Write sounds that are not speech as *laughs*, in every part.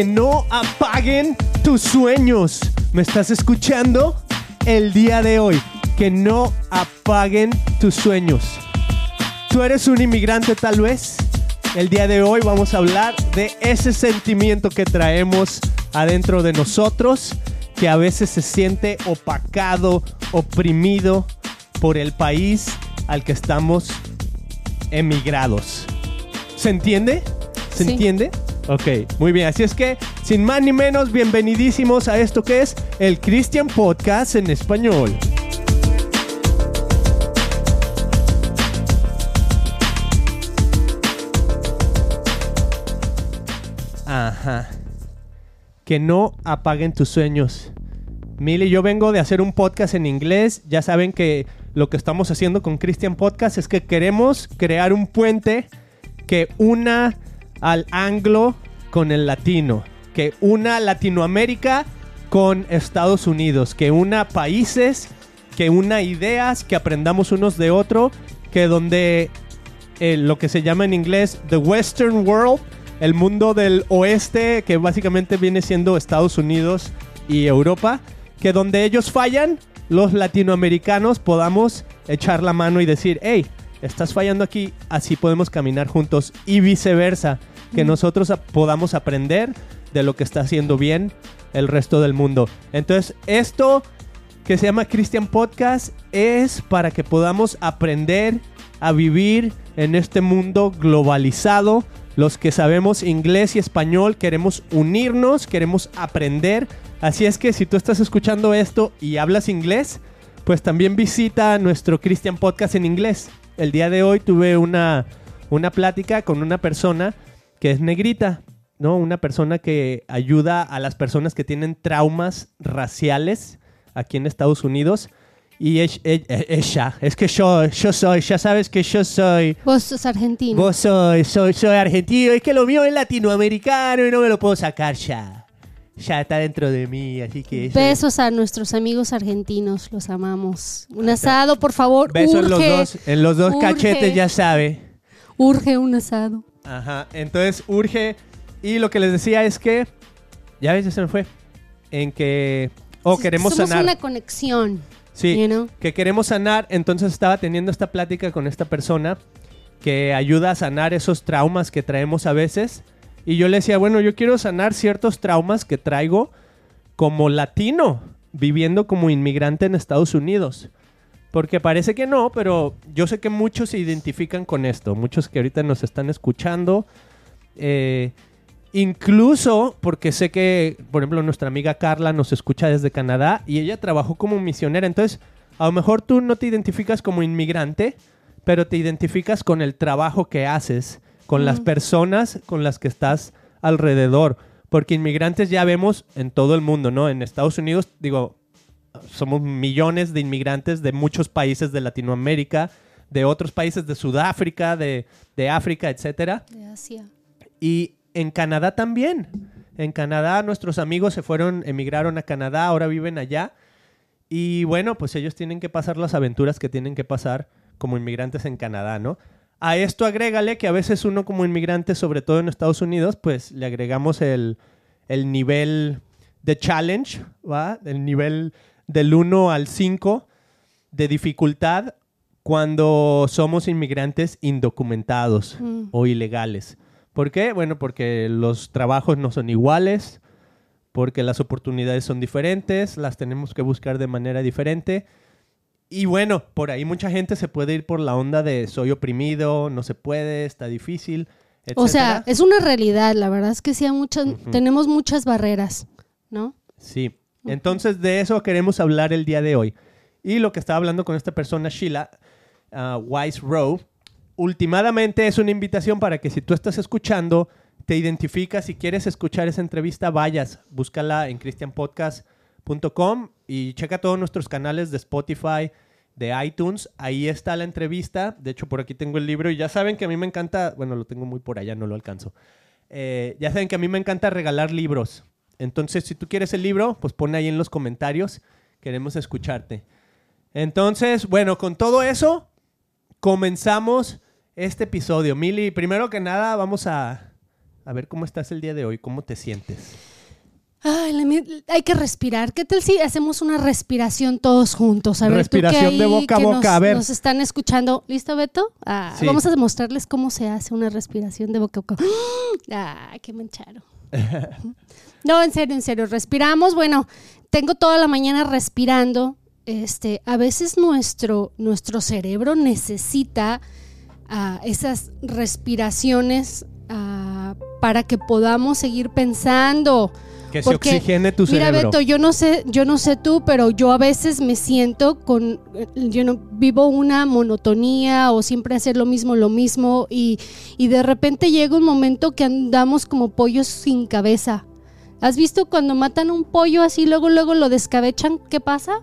que no apaguen tus sueños. ¿Me estás escuchando? El día de hoy, que no apaguen tus sueños. ¿Tú eres un inmigrante tal vez? El día de hoy vamos a hablar de ese sentimiento que traemos adentro de nosotros, que a veces se siente opacado, oprimido por el país al que estamos emigrados. ¿Se entiende? ¿Se Sí. entiende? Ok, muy bien. Así es que, sin más ni menos, bienvenidísimos a esto que es el Christian Podcast en español. Ajá. Que no apaguen tus sueños. Mili, yo vengo de hacer un podcast en inglés. Ya saben que lo que estamos haciendo con Christian Podcast es que queremos crear un puente que una al anglo con el latino, que una Latinoamérica con Estados Unidos, que una países, que una ideas, que aprendamos unos de otro, que donde eh, lo que se llama en inglés The Western World, el mundo del oeste, que básicamente viene siendo Estados Unidos y Europa, que donde ellos fallan, los latinoamericanos podamos echar la mano y decir, hey, estás fallando aquí, así podemos caminar juntos y viceversa, que nosotros podamos aprender de lo que está haciendo bien el resto del mundo. Entonces, esto que se llama Christian Podcast es para que podamos aprender a vivir en este mundo globalizado. Los que sabemos inglés y español queremos unirnos, queremos aprender. Así es que si tú estás escuchando esto y hablas inglés, pues también visita nuestro Christian Podcast en inglés. El día de hoy tuve una, una plática con una persona que es negrita, ¿no? Una persona que ayuda a las personas que tienen traumas raciales aquí en Estados Unidos. Y es- e- e- ella, es que yo, yo soy, ya sabes que yo soy, Vos sos argentino. vos soy, soy, soy argentino, es que lo mío es latinoamericano y no me lo puedo sacar ya. Ya está dentro de mí, así que... eso- Besos a nuestros amigos argentinos, los amamos. Un asado, por favor. Beso en los dos, en los dos urge. cachetes, ya sabe. Urge un asado. Ajá, entonces urge. Y lo que les decía es que. Ya ves, ya se me fue. En que. Oh, queremos Somos sanar. una conexión. Sí, you know? que queremos sanar. Entonces estaba teniendo esta plática con esta persona que ayuda a sanar esos traumas que traemos a veces. Y yo le decía, bueno, yo quiero sanar ciertos traumas que traigo como latino, viviendo como inmigrante en Estados Unidos. Porque parece que no, pero yo sé que muchos se identifican con esto. Muchos que ahorita nos están escuchando. eh, incluso porque sé que, por ejemplo, nuestra amiga Carla nos escucha desde Canadá y ella trabajó como misionera. Entonces, a lo mejor tú no te identificas como inmigrante, pero te identificas con el trabajo que haces, con las personas con las que estás alrededor. Porque inmigrantes ya vemos en todo el mundo, ¿no? En Estados Unidos, digo, somos millones de inmigrantes de muchos países de Latinoamérica, de otros países de Sudáfrica, de, de África, etcétera. De Asia. Y en Canadá también. En Canadá nuestros amigos se fueron, emigraron a Canadá, ahora viven allá. Y bueno, pues ellos tienen que pasar las aventuras que tienen que pasar como inmigrantes en Canadá, ¿no? A esto agrégale que a veces uno como inmigrante, sobre todo en Estados Unidos, pues le agregamos el, el nivel de challenge, ¿va? El nivel del 1 al 5 de dificultad cuando somos inmigrantes indocumentados Mm. o ilegales. ¿Por qué? Bueno, porque los trabajos no son iguales, porque las oportunidades son diferentes, las tenemos que buscar de manera diferente. Y bueno, por ahí mucha gente se puede ir por la onda de soy oprimido, no se puede, está difícil. O sea, es una realidad. La verdad es que sí, hay muchas, tenemos muchas barreras, ¿no? Sí. Entonces de eso queremos hablar el día de hoy. Y lo que estaba hablando con esta persona, Sheila uh, Wise Rowe, últimamente es una invitación para que si tú estás escuchando, te identificas, si quieres escuchar esa entrevista, vayas, búscala en christianpodcast.com y checa todos nuestros canales de Spotify, de iTunes. Ahí está la entrevista. De hecho, por aquí tengo el libro y ya saben que a mí me encanta, bueno, lo tengo muy por allá, no lo alcanzo. Eh, ya saben que a mí me encanta regalar libros. Entonces, si tú quieres el libro, pues pon ahí en los comentarios. Queremos escucharte. Entonces, bueno, con todo eso, comenzamos este episodio. Mili, primero que nada, vamos a A ver cómo estás el día de hoy, cómo te sientes. Ay, la hay que respirar. ¿Qué tal si hacemos una respiración todos juntos? A ver, tú que Respiración de boca a boca, nos, a ver. Nos están escuchando. ¿Listo, Beto? Ah, Sí. Vamos a demostrarles cómo se hace una respiración de boca a boca. *gasps* Ah, qué mancharo. *laughs* No, en serio, en serio. Respiramos. Bueno, tengo toda la mañana respirando. Este, a veces nuestro, nuestro cerebro necesita ah, esas respiraciones ah, para que podamos seguir pensando. Que se Porque, oxigene tu Mira, cerebro. Beto, yo no sé, yo no sé tú, pero yo a veces me siento con, yo no vivo una monotonía o siempre hacer lo mismo, lo mismo y, y de repente llega un momento que andamos como pollos sin cabeza. ¿Has visto cuando matan un pollo así, luego, luego lo descabechan? ¿Qué pasa?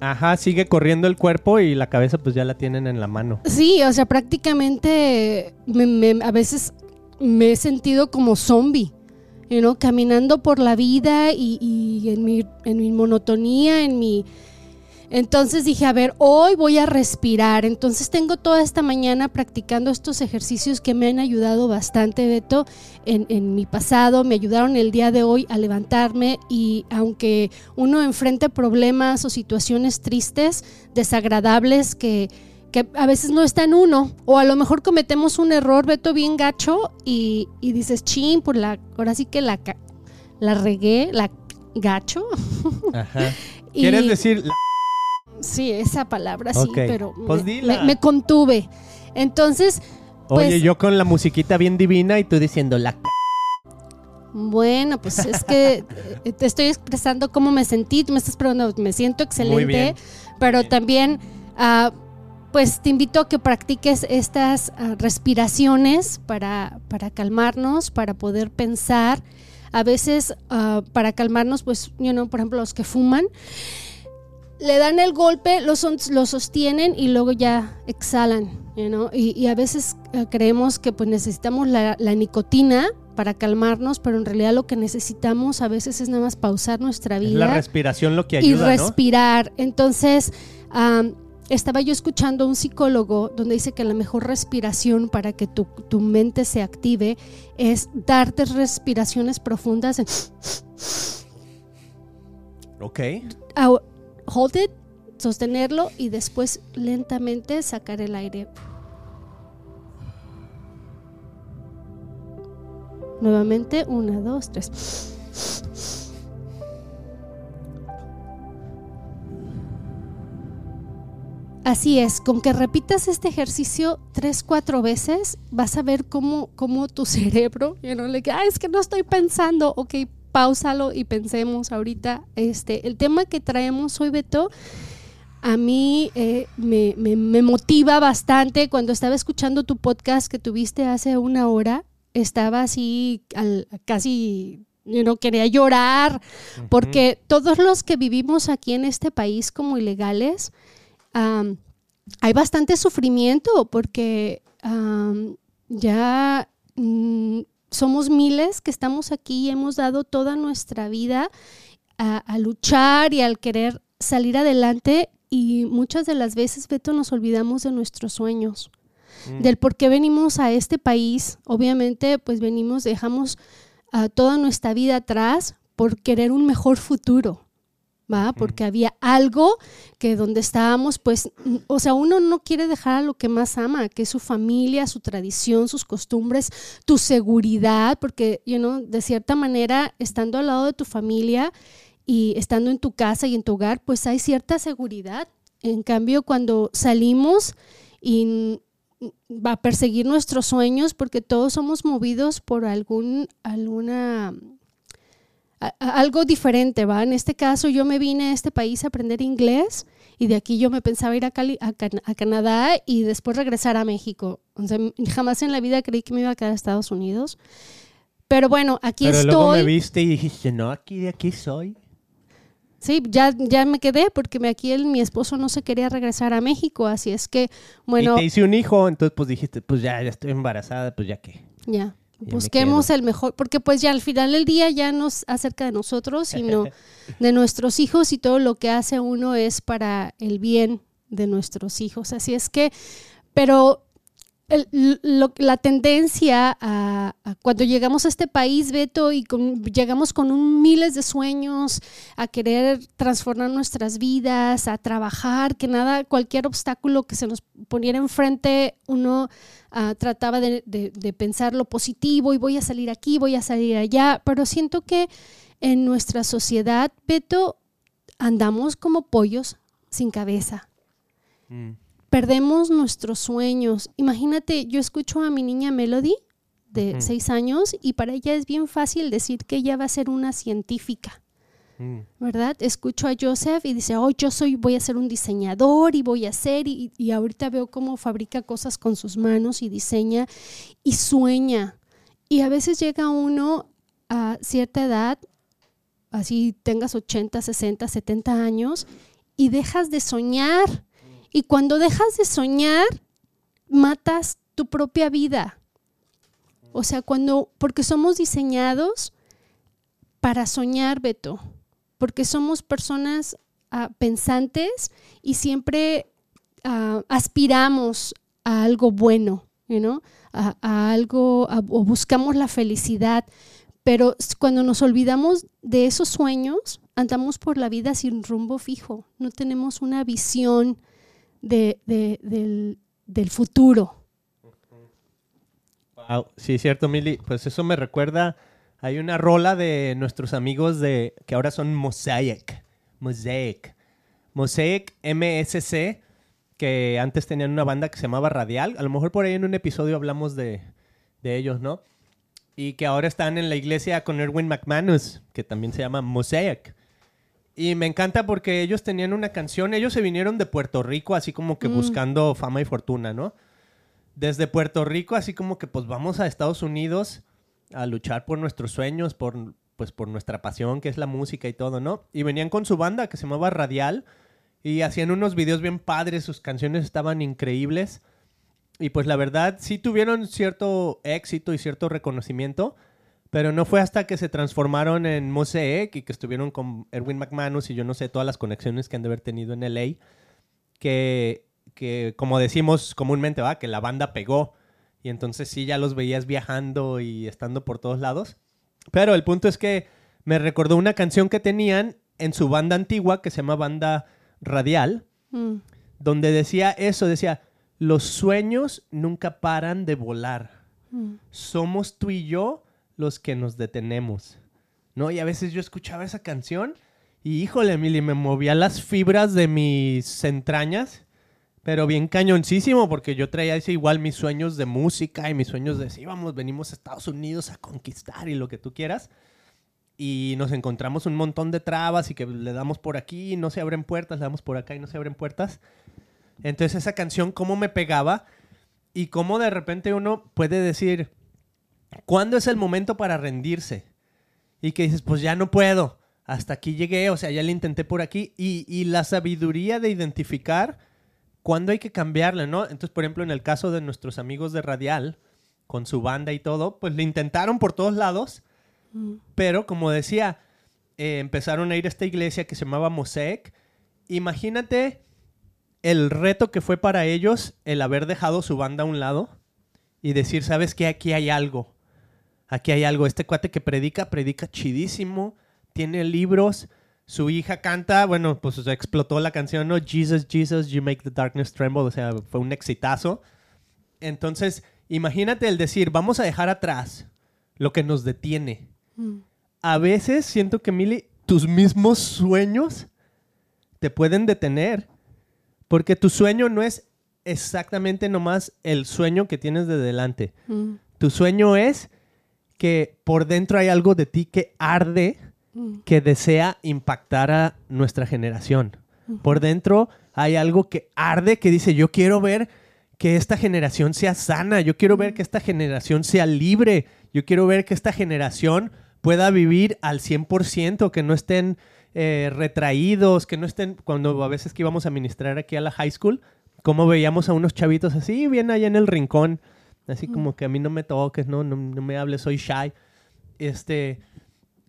Ajá, sigue corriendo el cuerpo y la cabeza pues ya la tienen en la mano. Sí, o sea, prácticamente me- me- a veces me he sentido como zombie, you know, caminando por la vida y, y en, mi, en mi monotonía, en mi... Entonces dije, a ver, hoy voy a respirar. Entonces tengo toda esta mañana practicando estos ejercicios que me han ayudado bastante, Beto, en, en mi pasado. Me ayudaron el día de hoy a levantarme y aunque uno enfrente problemas o situaciones tristes, desagradables que, que a veces no está en uno, o a lo mejor cometemos un error, Beto, bien gacho, y, y dices, chin, por la, ahora sí que la, la regué, la gacho. Ajá. *laughs* Y- ¿Quieres decir? la- Sí, esa palabra sí, pero pues me, me- me contuve. Entonces, Oye, Pues- yo con la musiquita bien divina y tú diciendo la... c- bueno, pues es que *laughs* te estoy expresando cómo me sentí, tú me estás preguntando, me siento excelente, bien, pero bien. también, ah, pues te invito a que practiques estas ah, respiraciones para, para calmarnos, para poder pensar. A veces, ah, para calmarnos, pues, you know, por ejemplo, los que fuman, le dan el golpe, lo, son- lo sostienen y luego ya exhalan, you know? y, y a veces eh, creemos que pues necesitamos la, la nicotina para calmarnos, pero en realidad lo que necesitamos a veces es nada más pausar nuestra Es vida la respiración lo que y ayuda, ¿no? respirar. Entonces, am, estaba yo escuchando a un psicólogo donde dice que la mejor respiración para que tu, tu mente se active es darte respiraciones profundas. en- Ok. Hold it, sostenerlo y después lentamente sacar el aire. Nuevamente, una, dos, tres. Así es, con que repitas este ejercicio tres, cuatro veces, vas a ver cómo, cómo tu *laughs* cerebro, you know, like, "Ah, es que no estoy pensando, ok, pausalo y pensemos ahorita. Este, el tema que traemos hoy, Beto, a mí eh, me, me- me motiva bastante. Cuando estaba escuchando tu podcast que tuviste hace una hora, estaba así al- casi, you know, quería llorar, porque todos los que vivimos aquí en este país como ilegales, hay bastante sufrimiento porque ya mm, somos miles que estamos aquí y hemos dado toda nuestra vida a, a luchar y al querer salir adelante y muchas de las veces, Beto, nos olvidamos de nuestros sueños, Mm. del por qué venimos a este país. Obviamente, pues venimos, dejamos ah, toda nuestra vida atrás por querer un mejor futuro. ¿Va? Porque había algo que donde estábamos, pues, o sea, uno no quiere dejar a lo que más ama, que es su familia, su tradición, sus costumbres, tu seguridad, porque, you know, de cierta manera, estando al lado de tu familia y estando en tu casa y en tu hogar, pues hay cierta seguridad. En cambio, cuando salimos y va a perseguir nuestros sueños, porque todos somos movidos por algún, alguna a- a- algo diferente, ¿va? En este caso yo me vine a este país a aprender inglés y de aquí yo me pensaba ir a, Cali- a, Can- a Canadá y después regresar a México. O sea, jamás en la vida creí que me iba a quedar a Estados Unidos. Pero bueno, aquí Pero luego me estoy. viste y dijiste, no, aquí de aquí soy. Sí, ya, ya me quedé porque aquí el- mi esposo no se quería regresar a México, así es que, bueno, Y te hice un hijo, entonces pues dijiste, pues ya, ya estoy embarazada, pues ya qué. ya. Busquemos el mejor, porque pues ya al final del día ya no es acerca de nosotros, sino *laughs* de nuestros hijos y todo lo que hace uno es para el bien de nuestros hijos. Así es que, pero el- la tendencia a, a cuando llegamos a este país, Beto, y con- llegamos con un miles de sueños a querer transformar nuestras vidas, a trabajar, que nada, cualquier obstáculo que se nos poniera enfrente, uno ah, trataba de, de- de pensar lo positivo y voy a salir aquí, voy a salir allá, pero siento que en nuestra sociedad, Beto, andamos como pollos sin cabeza Mm. Perdemos nuestros sueños. Imagínate, yo escucho a mi niña Melody de Ujú. seis años y para ella es bien fácil decir que ella va a ser una científica, Mm. ¿verdad? Escucho a Joseph y dice, oh, yo soy, voy a ser un diseñador y voy a hacer, y, y ahorita veo cómo fabrica cosas con sus manos y diseña y sueña. Y a veces llega uno a cierta edad, así tengas 80, 60, 70 años, y dejas de soñar. Y cuando dejas de soñar, matas tu propia vida. O sea, cuando, porque somos diseñados para soñar, Beto, porque somos personas ah, pensantes y siempre ah, aspiramos a algo bueno, you know, a, algo, o buscamos la felicidad. Pero cuando nos olvidamos de esos sueños, andamos por la vida sin rumbo fijo, no tenemos una visión de, de- del, del futuro. Wow, sí, cierto, Mili. Pues eso me recuerda. Hay una rola de nuestros amigos de que ahora son Mosaic. Mosaic. Mosaic MSC, que antes tenían una banda que se llamaba Radial. A lo mejor por ahí en un episodio hablamos de, de ellos, ¿no? Y que ahora están en la iglesia con Erwin McManus, que también se llama Mosaic. Y me encanta porque ellos tenían una canción, ellos se vinieron de Puerto Rico así como que Mm. buscando fama y fortuna, ¿no? Desde Puerto Rico así como que pues vamos a Estados Unidos a luchar por nuestros sueños, por pues por nuestra pasión que es la música y todo, ¿no? Y venían con su banda que se llamaba Radial y hacían unos videos bien padres, sus canciones estaban increíbles. Y pues la verdad sí tuvieron cierto éxito y cierto reconocimiento, pero no fue hasta que se transformaron en Mosaic y que estuvieron con Erwin McManus y yo no sé todas las conexiones que han de haber tenido en LA, que, que como decimos comúnmente, va, que la banda pegó y entonces sí ya los veías viajando y estando por todos lados. Pero el punto es que me recordó una canción que tenían en su banda antigua que se llama Banda Radial, Mm, donde decía eso, decía, los sueños nunca paran de volar. mm, Somos tú y yo los que nos detenemos. ¿No? Y a veces yo escuchaba esa canción y híjole, Emily, me movía las fibras de mis entrañas, pero bien cañoncísimo, porque yo traía ese igual mis sueños de música y mis sueños de sí, vamos, venimos a Estados Unidos a conquistar y lo que tú quieras. Y nos encontramos un montón de trabas y que le damos por aquí y no se abren puertas, le damos por acá y no se abren puertas. Entonces esa canción, cómo me pegaba y cómo de repente uno puede decir, ¿cuándo es el momento para rendirse? Y que dices, pues ya no puedo, hasta aquí llegué, o sea, ya le intenté por aquí. Y, y la sabiduría de identificar cuándo hay que cambiarle, ¿no? Entonces, por ejemplo, en el caso de nuestros amigos de Radial, con su banda y todo, pues le intentaron por todos lados, mm, pero como decía, eh, empezaron a ir a esta iglesia que se llamaba Mosaic. Imagínate el reto que fue para ellos el haber dejado su banda a un lado y decir, ¿sabes qué? Aquí hay algo. Aquí hay algo. Este cuate que predica, predica chidísimo, tiene libros. Su hija canta, bueno, pues o sea, explotó la canción, ¿no? Jesus, Jesus, you make the darkness tremble. O sea, fue un exitazo. Entonces, imagínate el decir, vamos a dejar atrás lo que nos detiene mm. a veces siento que, Mili, tus mismos sueños te pueden detener. Porque tu sueño no es exactamente nomás el sueño que tienes de delante. Mm, Tu sueño es que por dentro hay algo de ti que arde, mm, que desea impactar a nuestra generación. Por dentro hay algo que arde, que dice, yo quiero ver que esta generación sea sana, yo quiero ver que esta generación sea libre, yo quiero ver que esta generación pueda vivir al 100%, que no estén eh, retraídos, que no estén, cuando a veces que íbamos a ministrar aquí a la high school, como veíamos a unos chavitos así, bien allá en el rincón, así como que a mí no me toques, no, no, no me hables, soy shy. Este,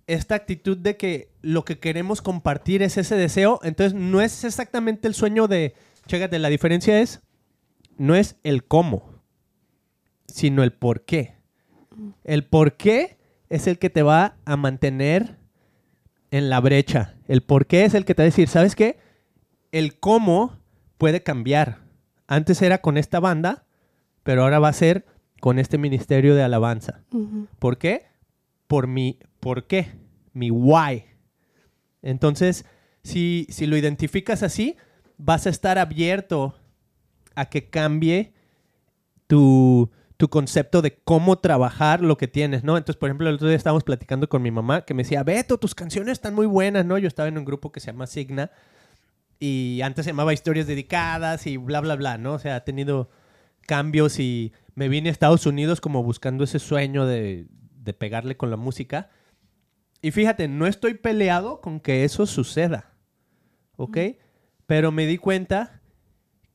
esta actitud de que lo que queremos compartir es ese deseo, entonces no es exactamente el sueño de, chécate, la diferencia es, no es el cómo, sino el por qué. El por qué es el que te va a mantener en la brecha. El por qué es el que te va a decir, ¿sabes qué? El cómo puede cambiar. Antes era con esta banda, pero ahora va a ser con este ministerio de alabanza. ¿Por qué? Por mi por qué, mi why. Entonces, si, si lo identificas así, vas a estar abierto a que cambie tu, tu concepto de cómo trabajar lo que tienes, ¿no? Entonces, por ejemplo, el otro día estábamos platicando con mi mamá que me decía, Beto, tus canciones están muy buenas, ¿no? Yo estaba en un grupo que se llama Signa y antes se llamaba Historias Dedicadas y bla, bla, bla, ¿no? O sea, ha tenido cambios y me vine a Estados Unidos como buscando ese sueño de, de pegarle con la música. Y fíjate, no estoy peleado con que eso suceda, ¿ok? Pero me di cuenta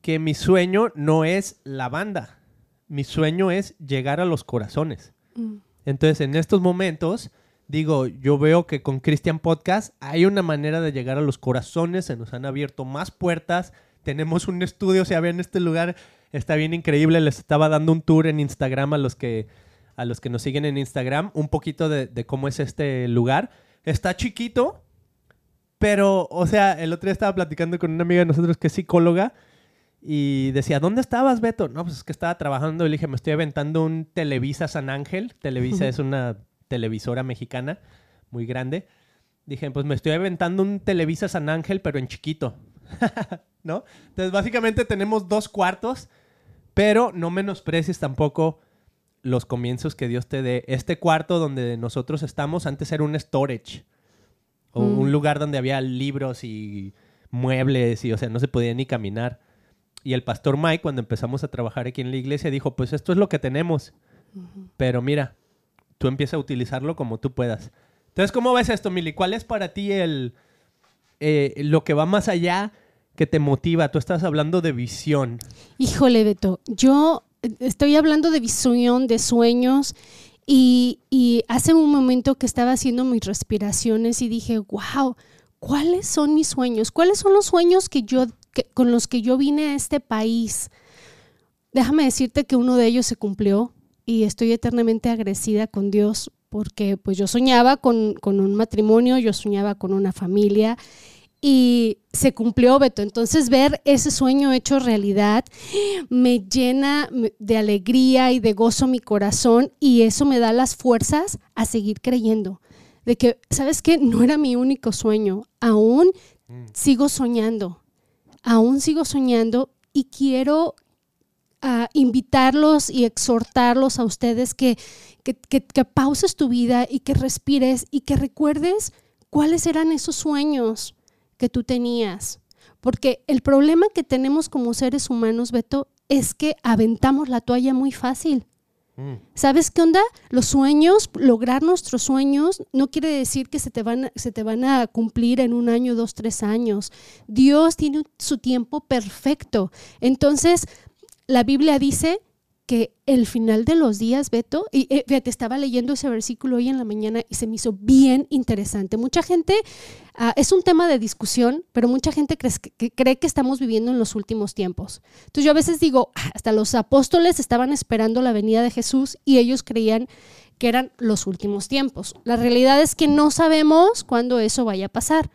que mi sueño no es la banda. Mi sueño es llegar a los corazones. Mm. Entonces, en estos momentos, digo, yo veo que con Christian Podcast hay una manera de llegar a los corazones, se nos han abierto más puertas, tenemos un estudio, o sea, vean este lugar, está bien increíble, les estaba dando un tour en Instagram a los que, a los que nos siguen en Instagram, un poquito de, de cómo es este lugar. Está chiquito, pero, o sea, el otro día estaba platicando con una amiga de nosotros que es psicóloga y decía, ¿dónde estabas, Beto? No, pues es que estaba trabajando y le dije, me estoy aventando un Televisa San Ángel. Televisa es una televisora mexicana muy grande. Dije, pues me estoy aventando un Televisa San Ángel, pero en chiquito. *laughs* ¿No? Entonces, básicamente tenemos dos cuartos, pero no menosprecies tampoco los comienzos que Dios te dé. Este cuarto donde nosotros estamos antes era un storage. O Mm. un lugar donde había libros y muebles y, o sea, no se podía ni caminar. Y el pastor Mike, cuando empezamos a trabajar aquí en la iglesia, dijo, pues esto es lo que tenemos. Pero mira, tú empieza a utilizarlo como tú puedas. Entonces, ¿cómo ves esto, Mili? ¿Cuál es para ti el, eh, lo que va más allá que te motiva? Tú estás hablando de visión. Híjole, Beto, yo eh, estoy hablando de visión, de sueños, y, y hace un momento que estaba haciendo mis respiraciones y dije, wow, ¿cuáles son mis sueños? ¿Cuáles son los sueños que yo, que- con los que yo vine a este país? Déjame decirte que uno de ellos se cumplió y estoy eternamente agradecida con Dios porque pues yo soñaba con, con un matrimonio, yo soñaba con una familia y se cumplió, Beto. Entonces ver ese sueño hecho realidad me llena de alegría y de gozo mi corazón y eso me da las fuerzas a seguir creyendo. De que, ¿sabes qué? No era mi único sueño. Aún sigo soñando. Aún sigo soñando y quiero ah, invitarlos y exhortarlos a ustedes que, que, que- que pauses tu vida y que respires y que recuerdes cuáles eran esos sueños que tú tenías. Porque el problema que tenemos como seres humanos, Beto, es que aventamos la toalla muy fácil. ¿Sabes qué onda? Los sueños, lograr nuestros sueños, no quiere decir que se te van, se te van a cumplir en un año, dos, tres años. Dios tiene su tiempo perfecto. Entonces, la Biblia dice que el final de los días, Beto, y eh, fíjate, estaba leyendo ese versículo hoy en la mañana y se me hizo bien interesante. Mucha gente, ah, es un tema de discusión, pero mucha gente crees que- que cree que estamos viviendo en los últimos tiempos. Entonces yo a veces digo, "Ah, hasta los apóstoles estaban esperando la venida de Jesús y ellos creían que eran los últimos tiempos. La realidad es que no sabemos cuándo eso vaya a pasar,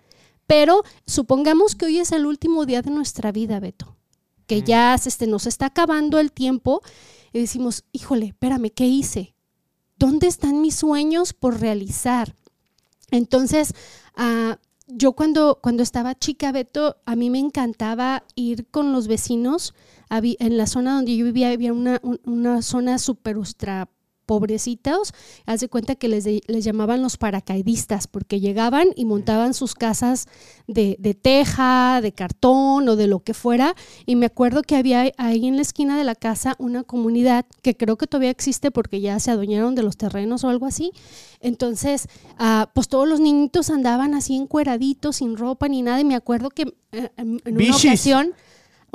pero supongamos que hoy es el último día de nuestra vida, Beto, que ya se este, nos está acabando el tiempo y decimos, híjole, espérame, ¿qué hice? ¿Dónde están mis sueños por realizar? Entonces, ah, yo cuando, cuando estaba chica, Beto, a mí me encantaba ir con los vecinos. En la zona donde yo vivía había una, un- una zona súper ultra pobrecitos, haz de cuenta que les, de- les llamaban los paracaidistas, porque llegaban y montaban sus casas de, de teja, de cartón o de lo que fuera. Y me acuerdo que había ahí en la esquina de la casa una comunidad que creo que todavía existe porque ya se adueñaron de los terrenos o algo así. Entonces, ah, pues todos los niñitos andaban así encueraditos, sin ropa ni nada. Y me acuerdo que eh, en, en una ocasión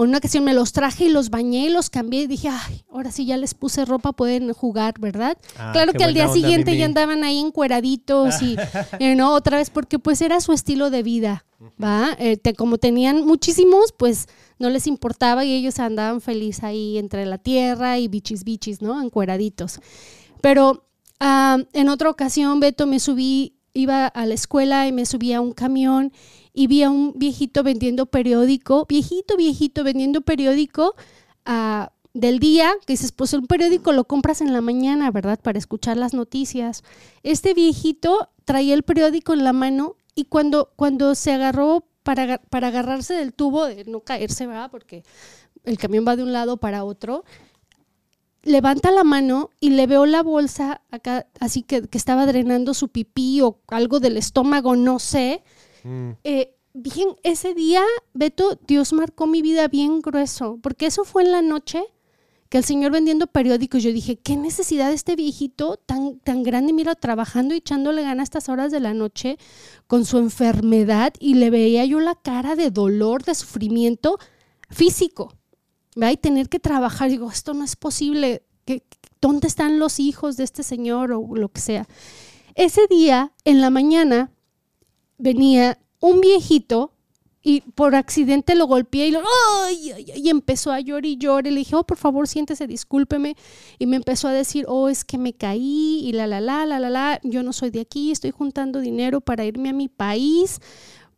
en una ocasión me los traje y los bañé y los cambié y dije, ay, ahora sí ya les puse ropa, pueden jugar, ¿verdad? Ah, claro que al día siguiente ya andaban ahí encueraditos y, *laughs* eh, no, otra vez, porque pues era su estilo de vida, ¿va? Eh, te- como tenían muchísimos, pues no les importaba y ellos andaban feliz ahí entre la tierra y bichis bichis, ¿no? Encueraditos. Pero ah, en otra ocasión, Beto, me subí, iba a la escuela y me subí a un camión y vi a un viejito vendiendo periódico, viejito, viejito, vendiendo periódico ah, del día, que dices, pues un periódico lo compras en la mañana, ¿verdad? Para escuchar las noticias. Este viejito traía el periódico en la mano y cuando, cuando se agarró para, para agarrarse del tubo, de no caerse, ¿verdad? Porque el camión va de un lado para otro, levanta la mano y le veo la bolsa acá, así que, que estaba drenando su pipí o algo del estómago, no sé. Mm. Eh, bien, ese día, Beto, Dios marcó mi vida bien grueso, porque eso fue en la noche que el señor vendiendo periódicos, yo dije, qué necesidad de este viejito tan, tan grande, mira, trabajando y echándole ganas a estas horas de la noche con su enfermedad y le veía yo la cara de dolor, de sufrimiento físico, ¿verdad? Tener que trabajar, digo, esto no es posible, ¿Qué- ¿dónde están los hijos de este señor o lo que sea? Ese día, en la mañana, venía un viejito y por accidente lo golpeé y, lo, y empezó a llorar y llorar. Le dije, oh, por favor, siéntese, discúlpeme. Y me empezó a decir, oh, es que me caí y la, la, la, la, la, la. Yo no soy de aquí, estoy juntando dinero para irme a mi país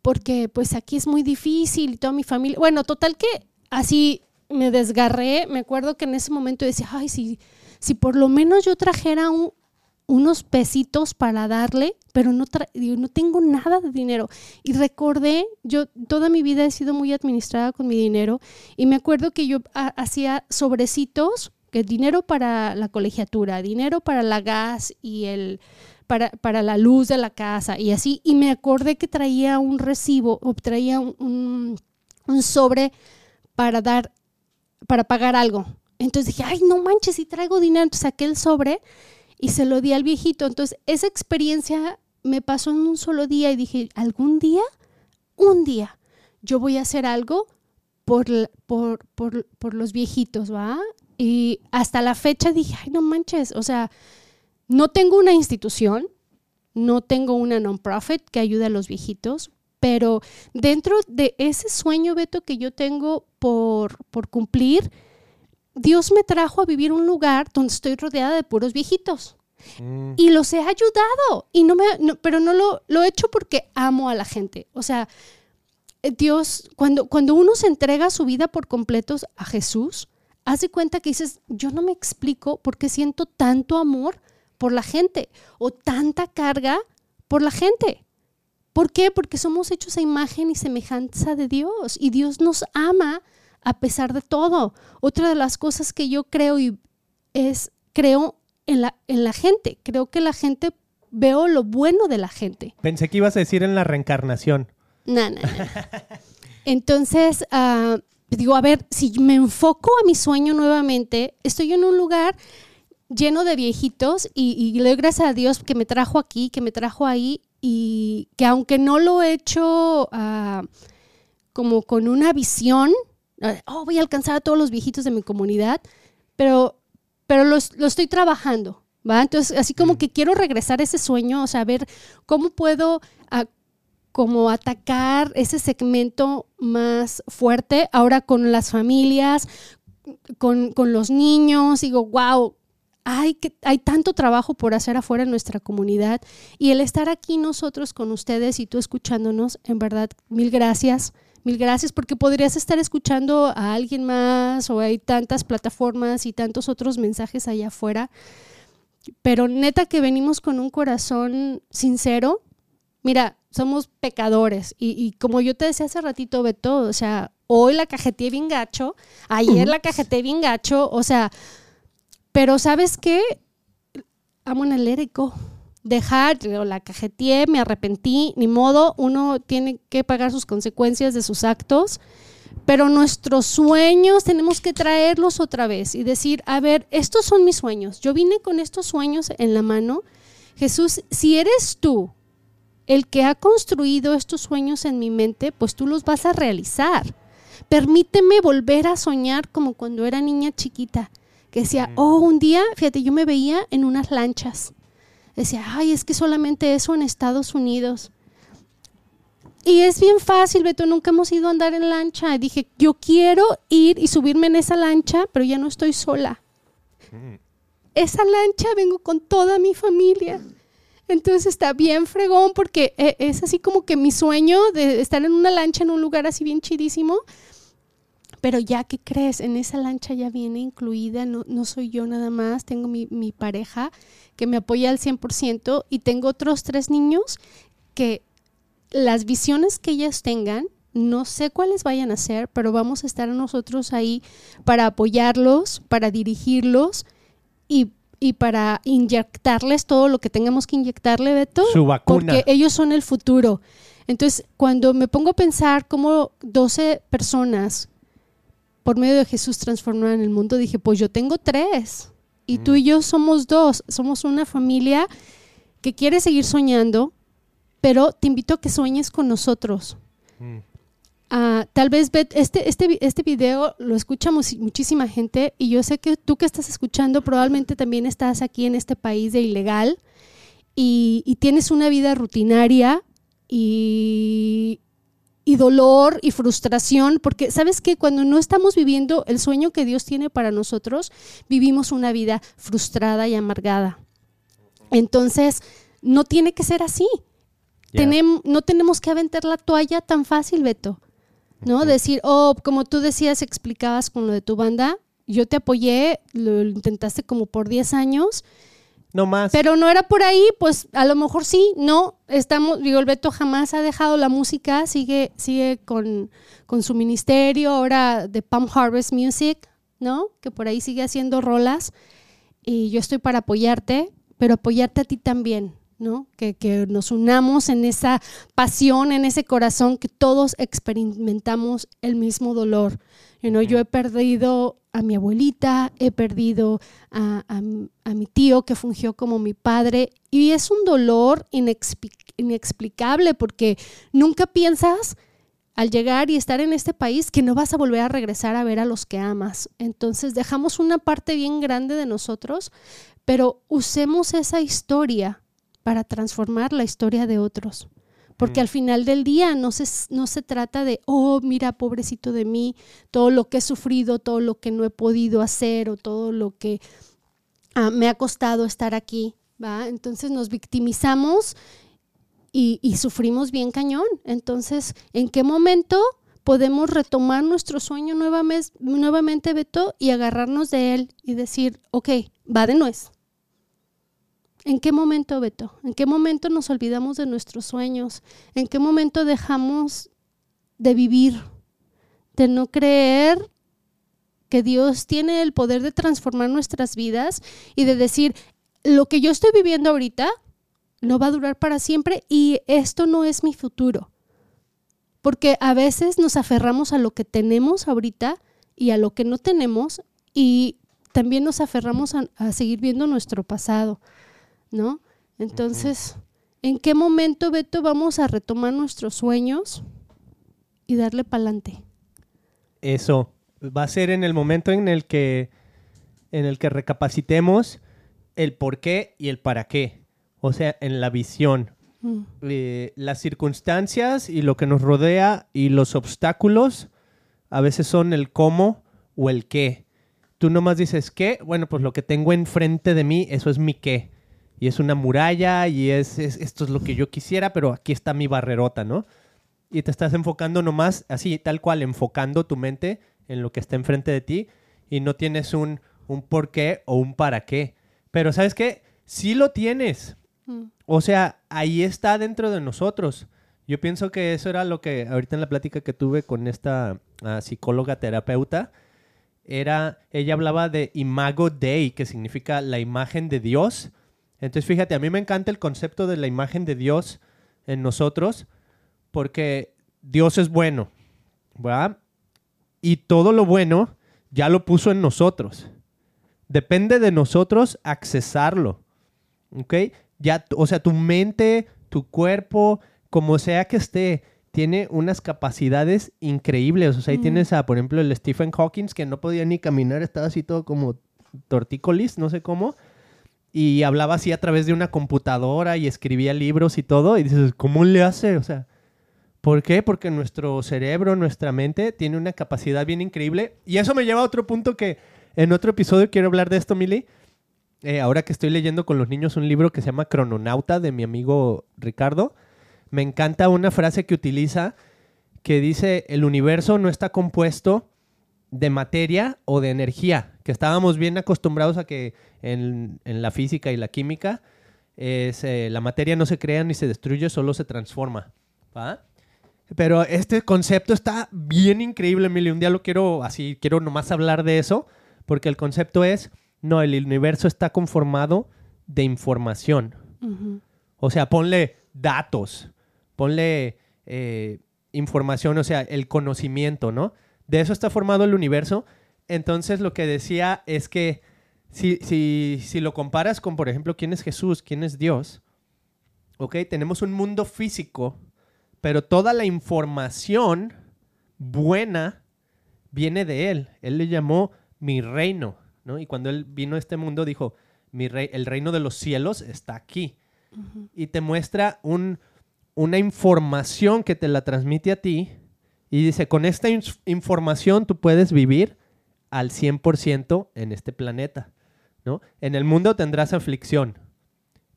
porque pues aquí es muy difícil y toda mi familia. Bueno, total que así me desgarré. Me acuerdo que en ese momento decía, ay, si, si por lo menos yo trajera un, unos pesitos para darle, pero no, digo, no tengo nada de dinero. Y recordé, yo toda mi vida he sido muy administrada con mi dinero y me acuerdo que yo ha- hacía sobrecitos, que dinero para la colegiatura, dinero para la gas y el para, para la luz de la casa y así. Y me acordé que traía un recibo o traía un- un sobre para dar, para pagar algo. Entonces dije, ay, no manches, si traigo dinero. Entonces saqué el sobre y se lo di al viejito. Entonces, esa experiencia me pasó en un solo día y dije, algún día, un día, yo voy a hacer algo por, por, por, por los viejitos, ¿va? Y hasta la fecha dije, ay, no manches, o sea, no tengo una institución, no tengo una non-profit que ayude a los viejitos, pero dentro de ese sueño, Beto, que yo tengo por, por cumplir, Dios me trajo a vivir un lugar donde estoy rodeada de puros viejitos. Mm. y los he ayudado y no me no- pero no lo, lo he hecho porque amo a la gente. O sea Dios cuando cuando uno se entrega su vida por completos a Jesús hace cuenta que dices yo no me explico por qué siento tanto amor por la gente o tanta carga por la gente ¿Por qué? Porque somos hechos a imagen y semejanza de Dios y Dios nos ama a pesar de todo. Otra de las cosas que yo creo y es creo en la, en la gente. Creo que la gente veo lo bueno de la gente. Pensé que ibas a decir en la reencarnación. No, no, no. Entonces, ah, digo, a ver, si me enfoco a mi sueño nuevamente, estoy en un lugar lleno de viejitos y, y le doy gracias a Dios que me trajo aquí, que me trajo ahí y que aunque no lo he hecho ah, como con una visión, ah, oh, voy a alcanzar a todos los viejitos de mi comunidad, pero, pero los- lo estoy trabajando. ¿Va? Entonces, así como que quiero regresar a ese sueño, o sea, ver cómo puedo ah, como atacar ese segmento más fuerte ahora con las familias, con, con los niños. Digo, wow, hay, que, hay tanto trabajo por hacer afuera en nuestra comunidad y el estar aquí nosotros con ustedes y tú escuchándonos, en verdad, mil gracias. Mil gracias porque podrías estar escuchando a alguien más o hay tantas plataformas y tantos otros mensajes allá afuera. Pero neta que venimos con un corazón sincero. Mira, somos pecadores y, y como yo te decía hace ratito, Beto, o sea, hoy la cajeteé bien gacho, ayer la cajeteé bien gacho, o sea, pero ¿sabes qué? Gonna let it go. Dejar, la cajeteé, me arrepentí, ni modo, uno tiene que pagar sus consecuencias de sus actos, pero nuestros sueños tenemos que traerlos otra vez y decir, a ver, estos son mis sueños, yo vine con estos sueños en la mano. Jesús, si eres tú el que ha construido estos sueños en mi mente, pues tú los vas a realizar. permíteme volver a soñar como cuando era niña chiquita, que decía, oh, un día, fíjate, yo me veía en unas lanchas. Decía, ay, es que solamente eso en Estados Unidos. Y es bien fácil, Beto, nunca hemos ido a andar en lancha. Dije, yo quiero ir y subirme en esa lancha, pero ya no estoy sola. Esa lancha vengo con toda mi familia. Entonces está bien fregón porque eh, es así como que mi sueño de estar en una lancha en un lugar así bien chidísimo. Pero ya que crees, en esa lancha ya viene incluida, no, no soy yo nada más, tengo mi, mi pareja que me apoya al 100% y tengo otros tres niños que las visiones que ellas tengan, no sé cuáles vayan a ser, pero vamos a estar nosotros ahí para apoyarlos, para dirigirlos y, para inyectarles todo lo que tengamos que inyectarle, Beto. Su vacuna. Porque ellos son el futuro. Entonces, cuando me pongo a pensar cómo 12 personas por medio de Jesús transformaron el mundo, dije, pues yo tengo tres. Y tú y yo somos dos. Somos una familia que quiere seguir soñando, pero te invito a que sueñes con nosotros. Mm. Ah, tal vez este, este, este video lo escucha muchísima gente y yo sé que tú que estás escuchando probablemente también estás aquí en este país de ilegal y, tienes una vida rutinaria y, y dolor y frustración, porque sabes que cuando no estamos viviendo el sueño que Dios tiene para nosotros, vivimos una vida frustrada y amargada. Entonces, no tiene que ser así no tenemos que aventar la toalla tan fácil, Beto. ¿No? Decir, oh, como tú decías, explicabas con lo de tu banda, yo te apoyé, lo intentaste como por 10 años. No más. Pero no era por ahí, pues a lo mejor sí, no. Estamos, digo, el Beto jamás ha dejado la música, sigue, sigue con, con su ministerio, ahora de Palm Harvest Music, ¿no? Que por ahí sigue haciendo rolas. Y yo estoy para apoyarte, pero apoyarte a ti también, que, nos unamos en esa pasión, en ese corazón, que todos experimentamos el mismo dolor. Yo he perdido a mi abuelita, he perdido a, mi tío que fungió como mi padre y es un dolor inexplicable porque nunca piensas al llegar y estar en este país que no vas a volver a regresar a ver a los que amas. Entonces dejamos una parte bien grande de nosotros, pero usemos esa historia para transformar la historia de otros. Porque mm. al final del día no se, no se trata de, oh, mira, pobrecito de mí, todo lo que he sufrido, todo lo que no he podido hacer o todo lo que ah, me ha costado estar aquí. ¿va? Entonces nos victimizamos y, y sufrimos bien cañón. Entonces, ¿en qué momento podemos retomar nuestro sueño nuevamente, nuevamente, Beto, y agarrarnos de él y decir, ok, va de nuez? ¿En qué momento, Beto? ¿En qué momento nos olvidamos de nuestros sueños? ¿En qué momento dejamos de vivir? De no creer que Dios tiene el poder de transformar nuestras vidas y de decir, lo que yo estoy viviendo ahorita no va a durar para siempre y esto no es mi futuro. Porque a veces nos aferramos a lo que tenemos ahorita y a lo que no tenemos y también nos aferramos a, a seguir viendo nuestro pasado. ¿No? Entonces, ¿en qué momento, Beto, vamos a retomar nuestros sueños y darle para adelante? Eso, va a ser en el momento en el que, en el que recapacitemos el por qué y el para qué. O sea, en la visión. Mm. Eh, las circunstancias y lo que nos rodea y los obstáculos a veces son el cómo o el qué. Tú nomás dices qué, bueno, pues lo que tengo enfrente de mí, eso es mi qué y es una muralla y es, esto es lo que yo quisiera, pero aquí está mi barrerota, ¿no? Y te estás enfocando nomás, así, tal cual, enfocando tu mente en lo que está enfrente de ti y no tienes un, un por qué o un para qué. Pero ¿sabes qué? Sí lo tienes. Mm. O sea, ahí está dentro de nosotros. Yo pienso que eso era lo que ahorita en la plática que tuve con esta ah, psicóloga terapeuta, era, ella hablaba de imago Dei, que significa la imagen de Dios entonces, fíjate, a mí me encanta el concepto de la imagen de Dios en nosotros, porque Dios es bueno, ¿verdad? Y todo lo bueno ya lo puso en nosotros. Depende de nosotros accesarlo, ¿ok? Ya, o sea, tu mente, tu cuerpo, como sea que esté, tiene unas capacidades increíbles. O sea, ahí Mm. tienes a, por ejemplo, el Stephen Hawking, que no podía ni caminar, estaba así todo como tortícolis, no sé cómo. Y hablaba así a través de una computadora y escribía libros y todo. Y dices, ¿cómo le hace? O sea, ¿por qué? Porque nuestro cerebro, nuestra mente, tiene una capacidad bien increíble. Y eso me lleva a otro punto que en otro episodio quiero hablar de esto, Mili. Eh, ahora que estoy leyendo con los niños un libro que se llama Crononauta de mi amigo Ricardo, me encanta una frase que utiliza que dice, el universo no está compuesto de materia o de energía, que estábamos bien acostumbrados a que en, en la física y la química es, eh, la materia no se crea ni se destruye, solo se transforma. ¿va? Pero este concepto está bien increíble, Emilio. Un día lo quiero así, quiero nomás hablar de eso, porque el concepto es, no, el universo está conformado de información. O sea, ponle datos, ponle eh, información, o sea, el conocimiento, ¿no? De eso está formado el universo. Entonces lo que decía es que si, si, si lo comparas con, por ejemplo, quién es Jesús, quién es Dios, ¿ok? Tenemos un mundo físico, pero toda la información buena viene de Él. Él le llamó mi reino, ¿no? Y cuando Él vino a este mundo dijo, mi rey, el reino de los cielos está aquí y te muestra un- una información que te la transmite a ti y dice, con esta información tú puedes vivir al 100% en este planeta, ¿no? En el mundo tendrás aflicción,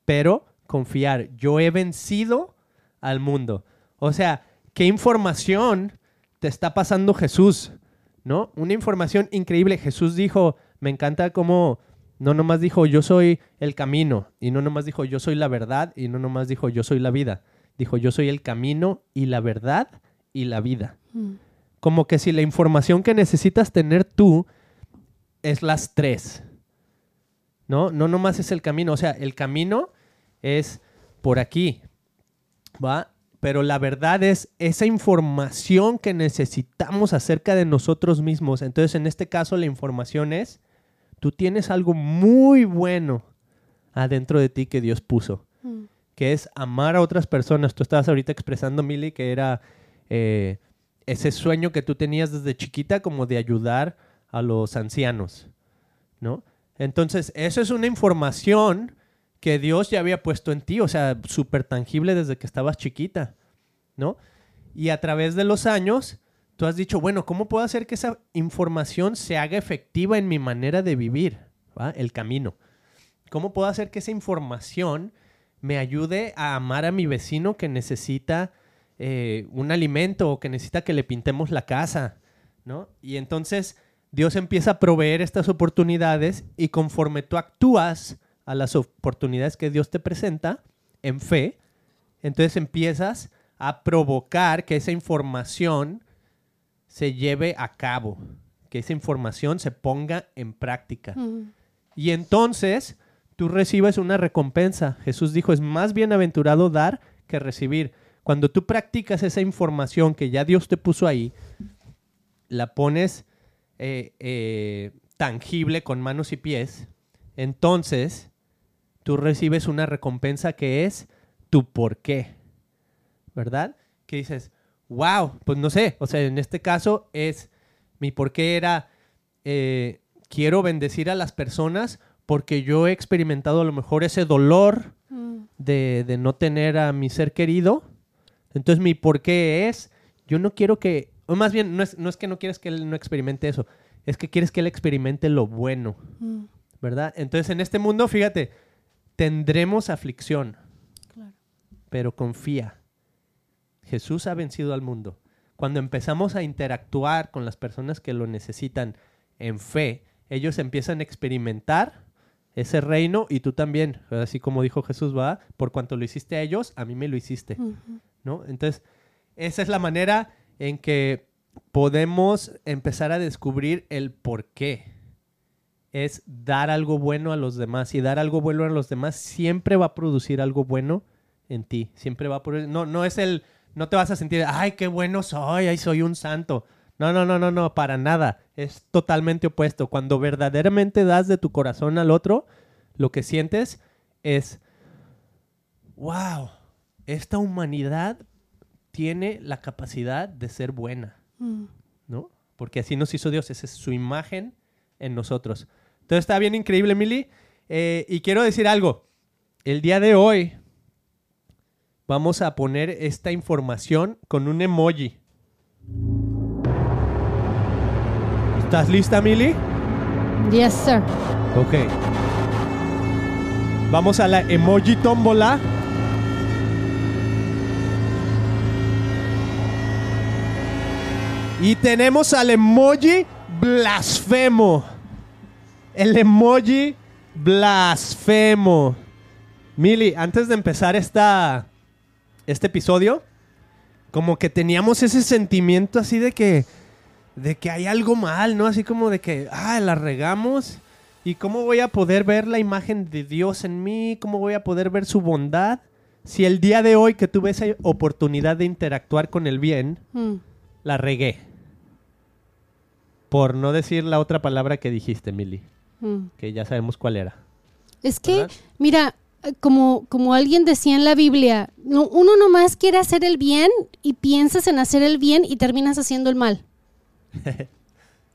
pero confiar, yo he vencido al mundo. O sea, ¿qué información te está pasando Jesús? ¿No? Una información increíble. Jesús dijo, me encanta cómo no nomás dijo yo soy el camino y no nomás dijo yo soy la verdad y no nomás dijo yo soy la vida. Dijo yo soy el camino y la verdad y la vida. Mm. Como que si la información que necesitas tener tú es las tres. ¿No? No nomás es el camino. O sea, el camino es por aquí. ¿Va? Pero la verdad es esa información que necesitamos acerca de nosotros mismos. Entonces, en este caso, la información es, tú tienes algo muy bueno adentro de ti que Dios puso Mm. que es amar a otras personas. Tú estabas ahorita expresando, Mili, que era eh, ese sueño que tú tenías desde chiquita como de ayudar a los ancianos, ¿no? Entonces, eso es una información que Dios ya había puesto en ti, o sea, súper tangible desde que estabas chiquita, ¿no? Y a través de los años, tú has dicho, bueno, ¿cómo puedo hacer que esa información se haga efectiva en mi manera de vivir? ¿va? El camino. ¿Cómo puedo hacer que esa información me ayude a amar a mi vecino que necesita eh, un alimento o que necesita que le pintemos la casa? ¿no? Y entonces Dios empieza a proveer estas oportunidades y conforme tú actúas a las oportunidades que Dios te presenta en fe, entonces empiezas a provocar que esa información se lleve a cabo, que esa información se ponga en práctica. Mm. Y entonces tú recibes una recompensa. Jesús dijo, es más bienaventurado dar que recibir. Cuando tú practicas esa información que ya Dios te puso ahí, la pones eh, eh, tangible con manos y pies, entonces tú recibes una recompensa que es tu por qué. ¿Verdad? Que dices, wow, pues no sé, o sea, en este caso es, mi por qué era, eh, quiero bendecir a las personas porque yo he experimentado a lo mejor ese dolor Mm. de, de no tener a mi ser querido. Entonces mi por qué es, yo no quiero que, o más bien, no es, no es que no quieres que él no experimente eso, es que quieres que él experimente lo bueno, Mm. ¿verdad? Entonces en este mundo, fíjate, tendremos aflicción, Claro. pero confía. Jesús ha vencido al mundo. Cuando empezamos a interactuar con las personas que lo necesitan en fe, ellos empiezan a experimentar ese reino y tú también, así como dijo Jesús, va, por cuanto lo hiciste a ellos, a mí me lo hiciste. ¿No? Entonces, esa es la manera en que podemos empezar a descubrir el por qué. Es dar algo bueno a los demás y dar algo bueno a los demás siempre va a producir algo bueno en ti. Siempre va a producir. No, no es el. No te vas a sentir, ay, qué bueno soy, ay, soy un santo. No, no, no, no, no, para nada. Es totalmente opuesto. Cuando verdaderamente das de tu corazón al otro, lo que sientes es, wow, esta humanidad tiene la capacidad de ser buena, Mm. ¿no? Porque así nos hizo Dios, esa es su imagen en nosotros. Entonces está bien increíble, Mili. Eh, y quiero decir algo. El día de hoy vamos a poner esta información con un emoji. ¿Estás lista, Mili? Yes, sir. Ok. Vamos a la emoji tómbola. Y tenemos al emoji blasfemo. El emoji blasfemo. Mili, antes de empezar esta, este episodio, como que teníamos ese sentimiento así de que, de que hay algo mal, ¿no? Así como de que, ah, la regamos. ¿Y cómo voy a poder ver la imagen de Dios en mí? ¿Cómo voy a poder ver su bondad? Si el día de hoy que tuve esa oportunidad de interactuar con el bien, Mm. la regué. Por no decir la otra palabra que dijiste, Milly, Mm. que ya sabemos cuál era. Es que, ¿Verdad? mira, como, como alguien decía en la Biblia, no, uno nomás quiere hacer el bien y piensas en hacer el bien y terminas haciendo el mal. *laughs*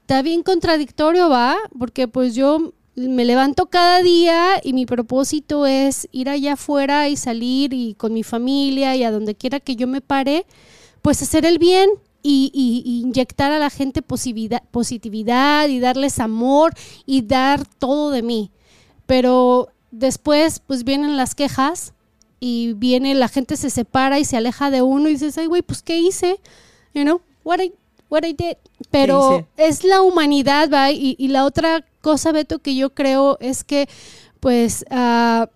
Está bien contradictorio, ¿va? Porque pues yo me levanto cada día y mi propósito es ir allá afuera y salir y con mi familia y a donde quiera que yo me pare, pues hacer el bien y, y- y inyectar a la gente positividad, positividad y darles amor y dar todo de mí. Pero después pues vienen las quejas y viene la gente se separa y se aleja de uno y dices, ay güey, pues ¿qué hice? You know, what I, what I did. Pero es la humanidad, ¿va? Y, y la otra cosa, Beto, que yo creo es que pues ah,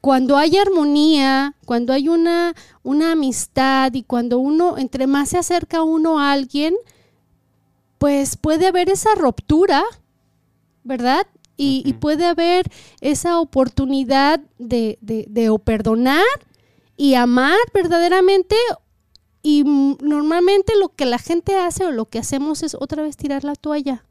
cuando hay armonía, cuando hay una, una amistad y cuando uno, entre más se acerca uno a alguien, pues puede haber esa ruptura, ¿verdad? Y, puede haber esa oportunidad de, de- de o perdonar y amar verdaderamente. Y normalmente lo que la gente hace o lo que hacemos es otra vez tirar la toalla.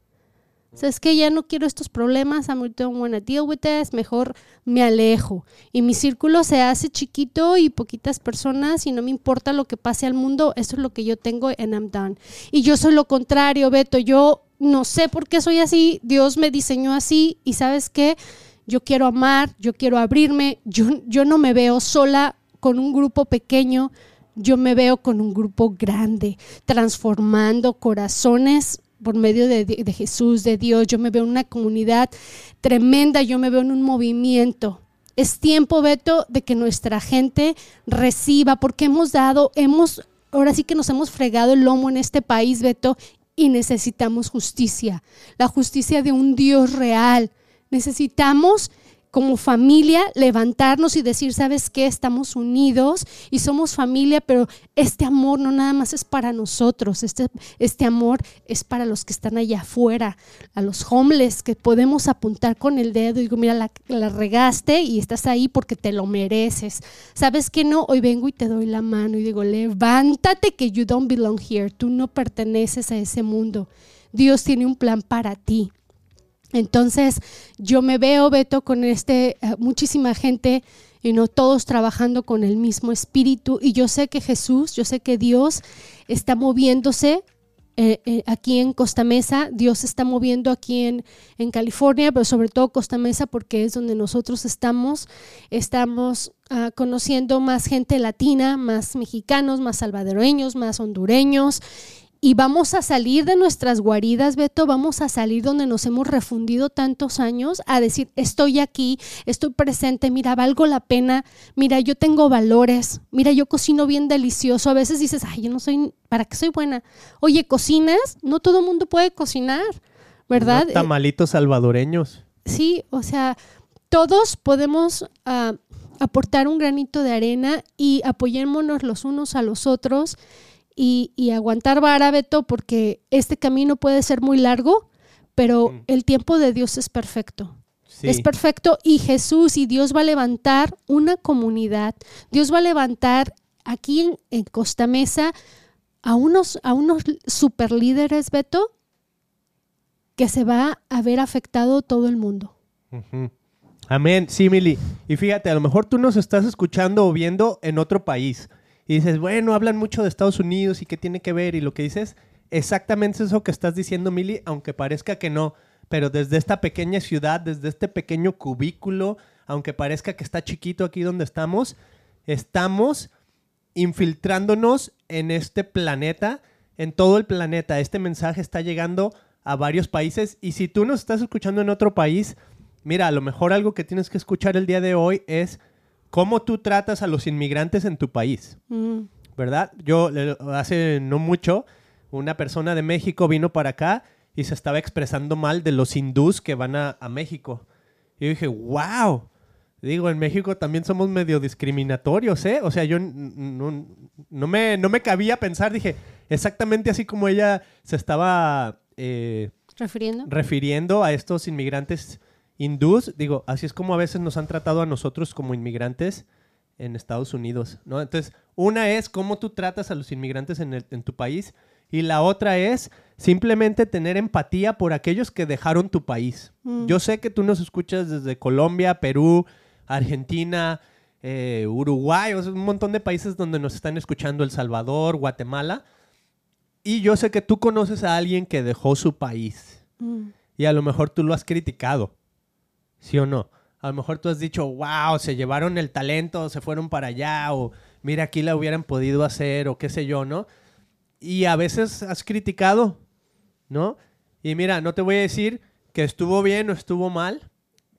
O sea, es que ya no quiero estos problemas, I don't wanna deal with this, mejor me alejo. Y mi círculo se hace chiquito y poquitas personas y no me importa lo que pase al mundo, eso es lo que yo tengo en I'm done. Y yo soy lo contrario, Beto, yo no sé por qué soy así, Dios me diseñó así y sabes qué, yo quiero amar, yo quiero abrirme, yo, yo no me veo sola con un grupo pequeño, yo me veo con un grupo grande, transformando corazones por medio de, Jesús, de Dios. Yo me veo en una comunidad tremenda, yo me veo en un movimiento. Es tiempo, Beto, de que nuestra gente reciba, porque hemos dado, hemos, ahora sí que nos hemos fregado el lomo en este país, Beto, y necesitamos justicia, la justicia de un Dios real. Necesitamos como familia levantarnos y decir, ¿sabes qué? Estamos unidos y somos familia, pero este amor no nada más es para nosotros, este, este amor es para los que están allá afuera, a los homeless que podemos apuntar con el dedo y digo, mira, la, la regaste y estás ahí porque te lo mereces. ¿Sabes qué no? Hoy vengo y te doy la mano y digo, levántate que you don't belong here, tú no perteneces a ese mundo. Dios tiene un plan para ti. Entonces, yo me veo, Beto, con este, eh, muchísima gente, y no todos trabajando con el mismo espíritu. Y yo sé que Jesús, yo sé que Dios está moviéndose eh, eh, aquí en Costa Mesa, Dios está moviendo aquí en, en California, pero sobre todo Costa Mesa porque es donde nosotros estamos. Estamos ah, conociendo más gente latina, más mexicanos, más salvadoreños, más hondureños. Y vamos a salir de nuestras guaridas, Beto, vamos a salir donde nos hemos refundido tantos años a decir, estoy aquí, estoy presente, mira, valgo la pena, mira, yo tengo valores, mira, yo cocino bien delicioso. A veces dices, ay, yo no soy, ¿para qué soy buena? Oye, ¿cocinas? No todo el mundo puede cocinar, ¿verdad? Unos tamalitos salvadoreños. Sí, o sea, todos podemos ah, aportar un granito de arena y apoyémonos los unos a los otros y, y aguantar vara, Beto, porque este camino puede ser muy largo, pero Mm. el tiempo de Dios es perfecto. Sí. Es perfecto y Jesús y Dios va a levantar una comunidad. Dios va a levantar aquí en, en Costa Mesa a unos, a unos super líderes, Beto, que se va a ver afectado todo el mundo. Amén. Sí, Mili. Y fíjate, a lo mejor tú nos estás escuchando o viendo en otro país y dices, bueno, hablan mucho de Estados Unidos y qué tiene que ver y lo que dices, exactamente eso que estás diciendo, Mili, aunque parezca que no, pero desde esta pequeña ciudad, desde este pequeño cubículo, aunque parezca que está chiquito aquí donde estamos, estamos infiltrándonos en este planeta, en todo el planeta. Este mensaje está llegando a varios países y si tú nos estás escuchando en otro país, mira, a lo mejor algo que tienes que escuchar el día de hoy es cómo tú tratas a los inmigrantes en tu país, Mm. ¿verdad? Yo hace no mucho, una persona de México vino para acá y se estaba expresando mal de los hindús que van a, a México. Y yo dije, wow. Digo, en México también somos medio discriminatorios, ¿eh? O sea, yo n- n- no, me, no me cabía pensar, dije, exactamente así como ella se estaba eh, ¿Refiriendo? refiriendo a estos inmigrantes hindús, digo, así es como a veces nos han tratado a nosotros como inmigrantes en Estados Unidos, ¿no? Entonces, una es cómo tú tratas a los inmigrantes en, el- en tu país y la otra es simplemente tener empatía por aquellos que dejaron tu país. Mm. Yo sé que tú nos escuchas desde Colombia, Perú, Argentina, eh, Uruguay, o sea, un montón de países donde nos están escuchando, El Salvador, Guatemala. Y yo sé que tú conoces a alguien que dejó su país Mm. y a lo mejor tú lo has criticado. ¿Sí o no? A lo mejor tú has dicho, wow, se llevaron el talento, se fueron para allá, o mira, aquí la hubieran podido hacer, o qué sé yo, ¿no? Y a veces has criticado, ¿no? Y mira, no te voy a decir que estuvo bien o estuvo mal,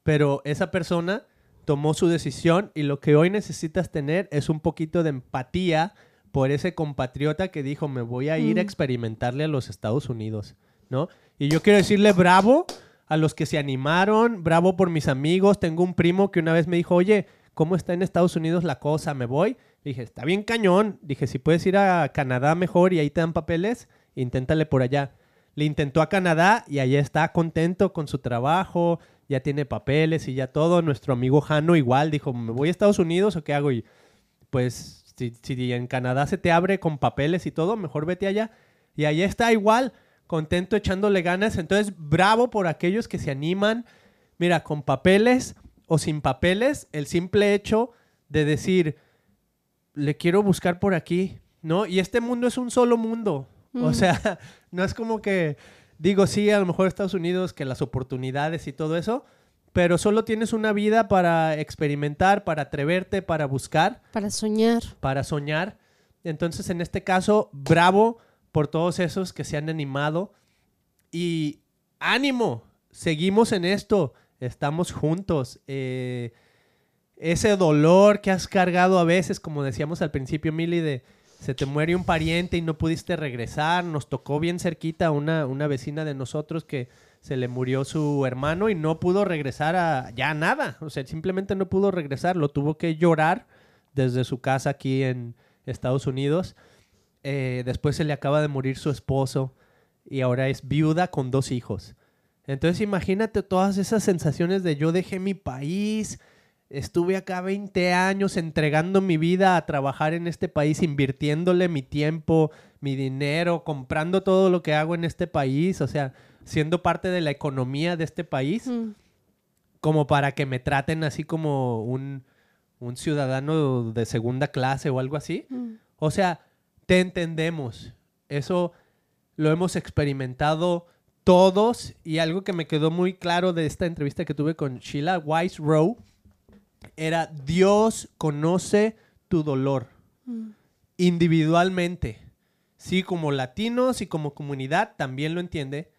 pero esa persona tomó su decisión y lo que hoy necesitas tener es un poquito de empatía por ese compatriota que dijo, me voy a ir a Mm. experimentarle a los Estados Unidos, ¿no? Y yo quiero decirle bravo a los que se animaron, bravo por mis amigos. Tengo un primo que una vez me dijo, oye, ¿cómo está en Estados Unidos la cosa? ¿Me voy? Dije, está bien cañón. Dije, si puedes ir a Canadá mejor y ahí te dan papeles, inténtale por allá. Le intentó a Canadá y allá está contento con su trabajo, ya tiene papeles y ya todo. Nuestro amigo Jano igual dijo, ¿me voy a Estados Unidos o qué hago? Y pues si, en Canadá se te abre con papeles y todo, mejor vete allá. Y allá está igual, contento echándole ganas. Entonces, bravo por aquellos que se animan. Mira, con papeles o sin papeles, el simple hecho de decir, le quiero buscar por aquí, ¿no? Y este mundo es un solo mundo. O sea, *laughs* no es como que, digo, sí, a lo mejor Estados Unidos, que las oportunidades y todo eso, pero solo tienes una vida para experimentar, para atreverte, para buscar Para soñar. para soñar. Entonces, en este caso, bravo por todos esos que se han animado. Y ánimo, seguimos en esto, estamos juntos. Eh, ese dolor que has cargado a veces, como decíamos al principio, Mili, de se te muere un pariente y no pudiste regresar. Nos tocó bien cerquita una, una vecina de nosotros que se le murió su hermano y no pudo regresar a ya nada. O sea, simplemente no pudo regresar. Lo tuvo que llorar desde su casa aquí en Estados Unidos. Eh, después se le acaba de morir su esposo y ahora es viuda con dos hijos. Entonces imagínate todas esas sensaciones de yo dejé mi país, estuve acá 20 años entregando mi vida a trabajar en este país, invirtiéndole mi tiempo, mi dinero, comprando todo lo que hago en este país, o sea, siendo parte de la economía de este país, Mm. como para que me traten así como un, un ciudadano de segunda clase o algo así. Mm. O sea, te entendemos. Eso lo hemos experimentado todos y algo que me quedó muy claro de esta entrevista que tuve con Sheila Wise Rowe era Dios conoce tu dolor Mm. individualmente. Sí, como latinos y como comunidad también lo entiende,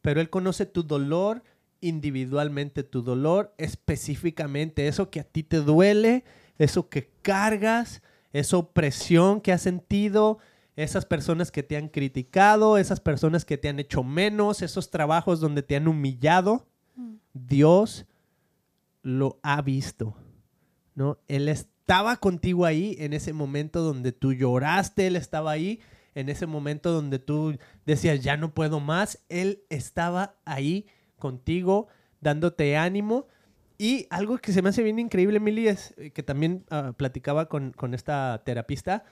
pero Él conoce tu dolor individualmente, tu dolor específicamente, eso que a ti te duele, eso que cargas, esa opresión que has sentido, esas personas que te han criticado, esas personas que te han hecho menos, esos trabajos donde te han humillado. Dios lo ha visto, ¿no? Él estaba contigo ahí en ese momento donde tú lloraste, Él estaba ahí en ese momento donde tú decías, ya no puedo más, Él estaba ahí contigo, dándote ánimo. Y algo que se me hace bien increíble, Emily, es eh, que también ah, platicaba con, con esta terapista,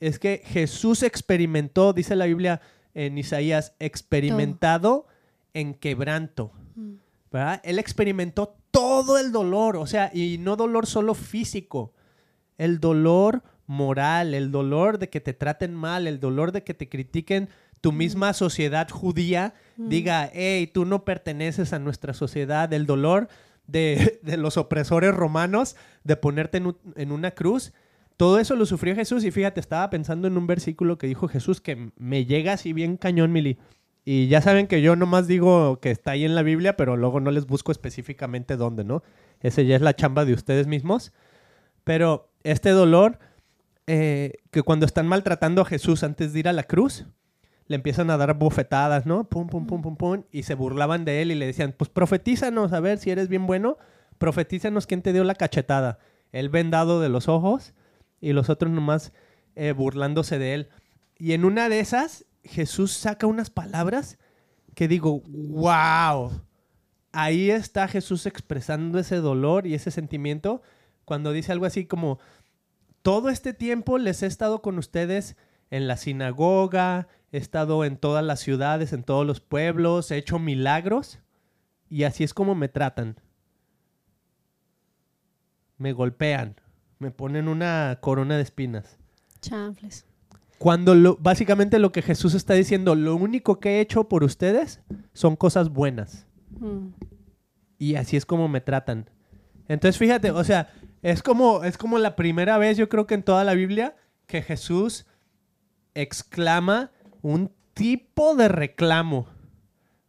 es que Jesús experimentó, dice la Biblia en Isaías, experimentado en quebranto. Mm. ¿verdad? Él experimentó todo el dolor, o sea, y no dolor solo físico, el dolor moral, el dolor de que te traten mal, el dolor de que te critiquen tu misma sociedad judía, diga, hey, tú no perteneces a nuestra sociedad, el dolor *laughs* de, los opresores romanos, de ponerte en una cruz. Todo eso lo sufrió Jesús y fíjate, estaba pensando en un versículo que dijo Jesús que me llega así bien cañón, Mili. Y ya saben que yo nomás digo que está ahí en la Biblia, pero luego no les busco específicamente dónde, ¿no? Ese ya es la chamba de ustedes mismos. Pero este dolor, eh, que cuando están maltratando a Jesús antes de ir a la cruz, le empiezan a dar bofetadas, ¿no? Pum, pum, pum, pum, pum. Y se burlaban de él y le decían, pues profetízanos, a ver si eres bien bueno, profetízanos quién te dio la cachetada. Él vendado de los ojos y los otros nomás eh, burlándose de él. Y en una de esas, Jesús saca unas palabras que digo, wow. Ahí está Jesús expresando ese dolor y ese sentimiento cuando dice algo así como, todo este tiempo les he estado con ustedes en la sinagoga, he estado en todas las ciudades, en todos los pueblos, he hecho milagros y así es como me tratan. Me golpean, me ponen una corona de espinas. Chanfles. Cuando lo, básicamente lo que Jesús está diciendo, lo único que he hecho por ustedes son cosas buenas. Mm. Y así es como me tratan. Entonces, fíjate, o sea, es como, es como la primera vez, yo creo que en toda la Biblia, que Jesús exclama un tipo de reclamo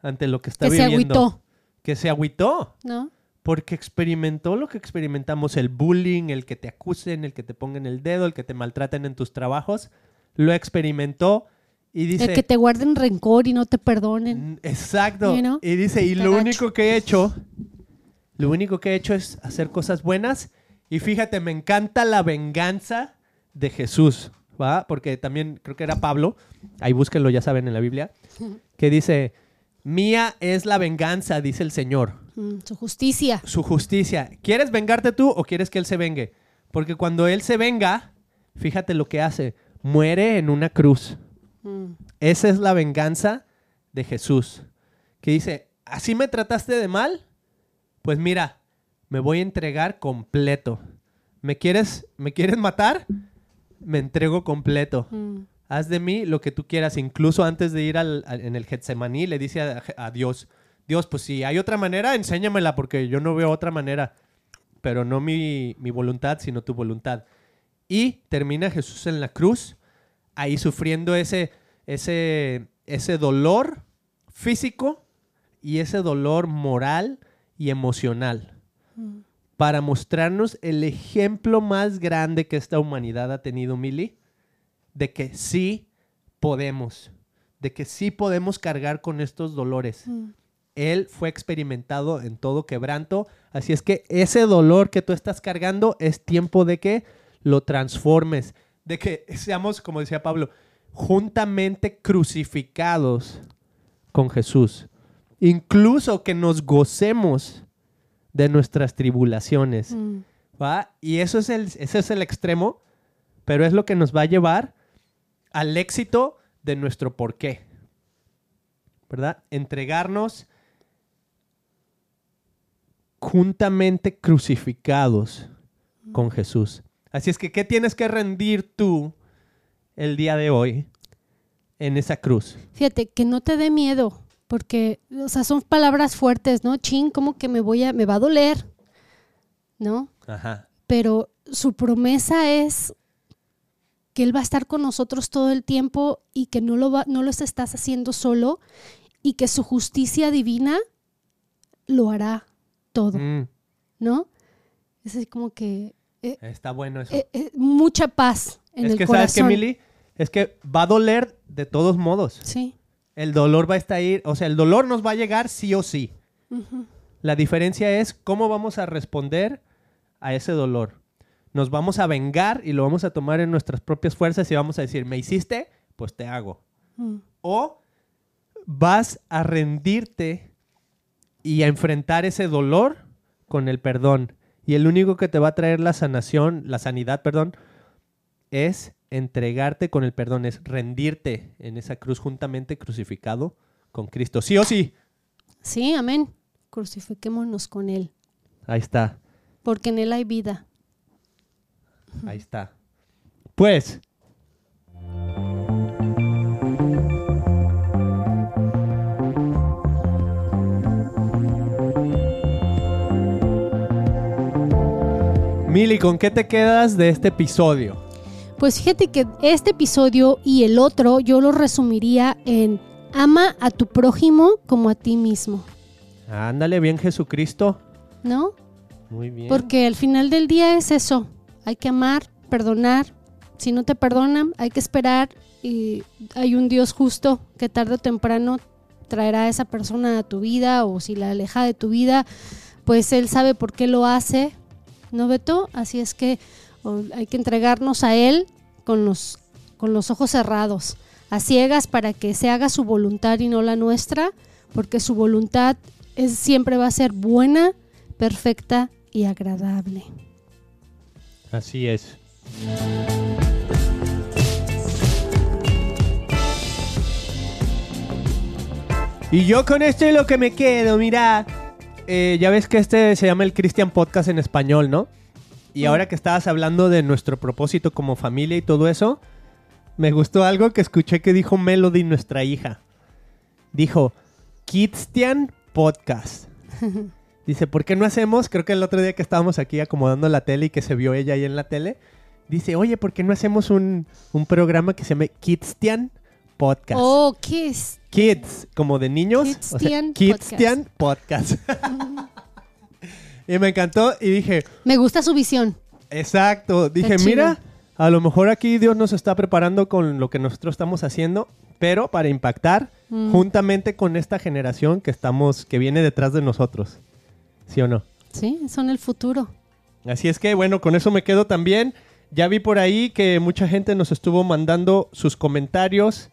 ante lo que está Que se viviendo. agüitó, Que se agüitó. ¿no? Porque experimentó lo que experimentamos, el bullying, el que te acusen, el que te pongan el dedo, el que te maltraten en tus trabajos. Lo experimentó y dice... El que te guarden rencor y no te perdonen. Exacto. You know? Y dice, y lo único que he hecho, lo único que he hecho es hacer cosas buenas. Y fíjate, me encanta la venganza de Jesús, ¿va? Porque también creo que era Pablo, ahí búsquenlo, ya saben, en la Biblia, que dice, mía es la venganza, dice el Señor, Mm, Su justicia. su justicia. ¿Quieres vengarte tú o quieres que Él se vengue? Porque cuando Él se venga, fíjate lo que hace, muere en una cruz. Mm. Esa es la venganza de Jesús. Que dice, ¿así me trataste de mal? Pues mira, me voy a entregar completo. ¿Me quieres, ¿me quieres matar? Me entrego completo. Mm. Haz de mí lo que tú quieras. Incluso antes de ir al, al- en el Getsemaní, le dice a, a Dios, Dios, pues si hay otra manera, enséñamela porque yo no veo otra manera. Pero no mi, mi voluntad, sino tu voluntad. Y termina Jesús en la cruz, ahí sufriendo ese, ese, ese dolor físico y ese dolor moral y emocional. Mm. Para mostrarnos el ejemplo más grande que esta humanidad ha tenido, Mili, de que sí podemos, de que sí podemos cargar con estos dolores. Mm. Él fue experimentado en todo quebranto, así es que ese dolor que tú estás cargando es tiempo de que lo transformes, de que seamos, como decía Pablo, juntamente crucificados con Jesús. Incluso que nos gocemos de nuestras tribulaciones. Mm. ¿va? Y eso es el, ese es el extremo, pero es lo que nos va a llevar al éxito de nuestro porqué. ¿Verdad? Entregarnos juntamente crucificados con Jesús. Así es que, ¿qué tienes que rendir tú el día de hoy en esa cruz? Fíjate, que no te dé miedo, porque, o sea, son palabras fuertes, ¿no? Chin, como que me voy a, me va a doler, ¿no? Ajá. Pero su promesa es que Él va a estar con nosotros todo el tiempo y que no lo, va, no lo estás haciendo solo y que su justicia divina lo hará todo, Mm, ¿no? Es así como que eh, está bueno eso. eh, eh, mucha paz en es el que, ¿sabes. Mili? Es que va a doler de todos modos. Sí. El dolor va a estar ahí, o sea, el dolor nos va a llegar sí o sí. La diferencia es cómo vamos a responder a ese dolor. Nos vamos a vengar y lo vamos a tomar en nuestras propias fuerzas y vamos a decir, me hiciste, pues te hago. Mm. O vas a rendirte y a enfrentar ese dolor con el perdón. Y el único que te va a traer la sanación, la sanidad, perdón, es entregarte con el perdón, es rendirte en esa cruz juntamente crucificado con Cristo. Sí o sí. Sí, amén. Crucifiquémonos con Él, Ahí está. porque en Él hay vida. Ahí está. Pues. Mili, ¿con qué te quedas de este episodio? Pues fíjate que este episodio y el otro yo lo resumiría en ama a tu prójimo como a ti mismo, Ándale, bien Jesucristo. ¿no? Muy bien. Porque al final del día es eso. Hay que amar, perdonar. Si no te perdonan, hay que esperar y hay un Dios justo que tarde o temprano traerá a esa persona a tu vida o si la aleja de tu vida, pues Él sabe por qué lo hace, ¿no, Beto? Así es que hay que entregarnos a Él con los, con los ojos cerrados, a ciegas para que se haga su voluntad y no la nuestra, porque su voluntad siempre va a ser buena, perfecta y agradable. Así es. Y yo con esto es lo que me quedo, mira. Eh, ya ves que este se llama el Christian Podcast en español, ¿no? Y ahora que estabas hablando de nuestro propósito como familia y todo eso, me gustó algo que escuché que dijo Melody, nuestra hija. Dijo, Kidstian Podcast. *laughs* Dice, ¿por qué no hacemos? Creo que el otro día que estábamos aquí acomodando la tele y que se vio ella ahí en la tele, dice, oye, ¿por qué no hacemos un, un programa que se llame Kidstian Podcast? Oh, Kiss. Kids, como de niños. Kidstian Kidstian Podcast. *laughs* y me encantó y dije, Me gusta su visión. exacto. Dije, mira, a lo mejor aquí Dios nos está preparando con lo que nosotros estamos haciendo, pero para impactar Mm. juntamente con esta generación que estamos, que viene detrás de nosotros. ¿Sí o no? Sí, son el futuro. Así es que, bueno, con eso me quedo también. Ya vi por ahí que mucha gente nos estuvo mandando sus comentarios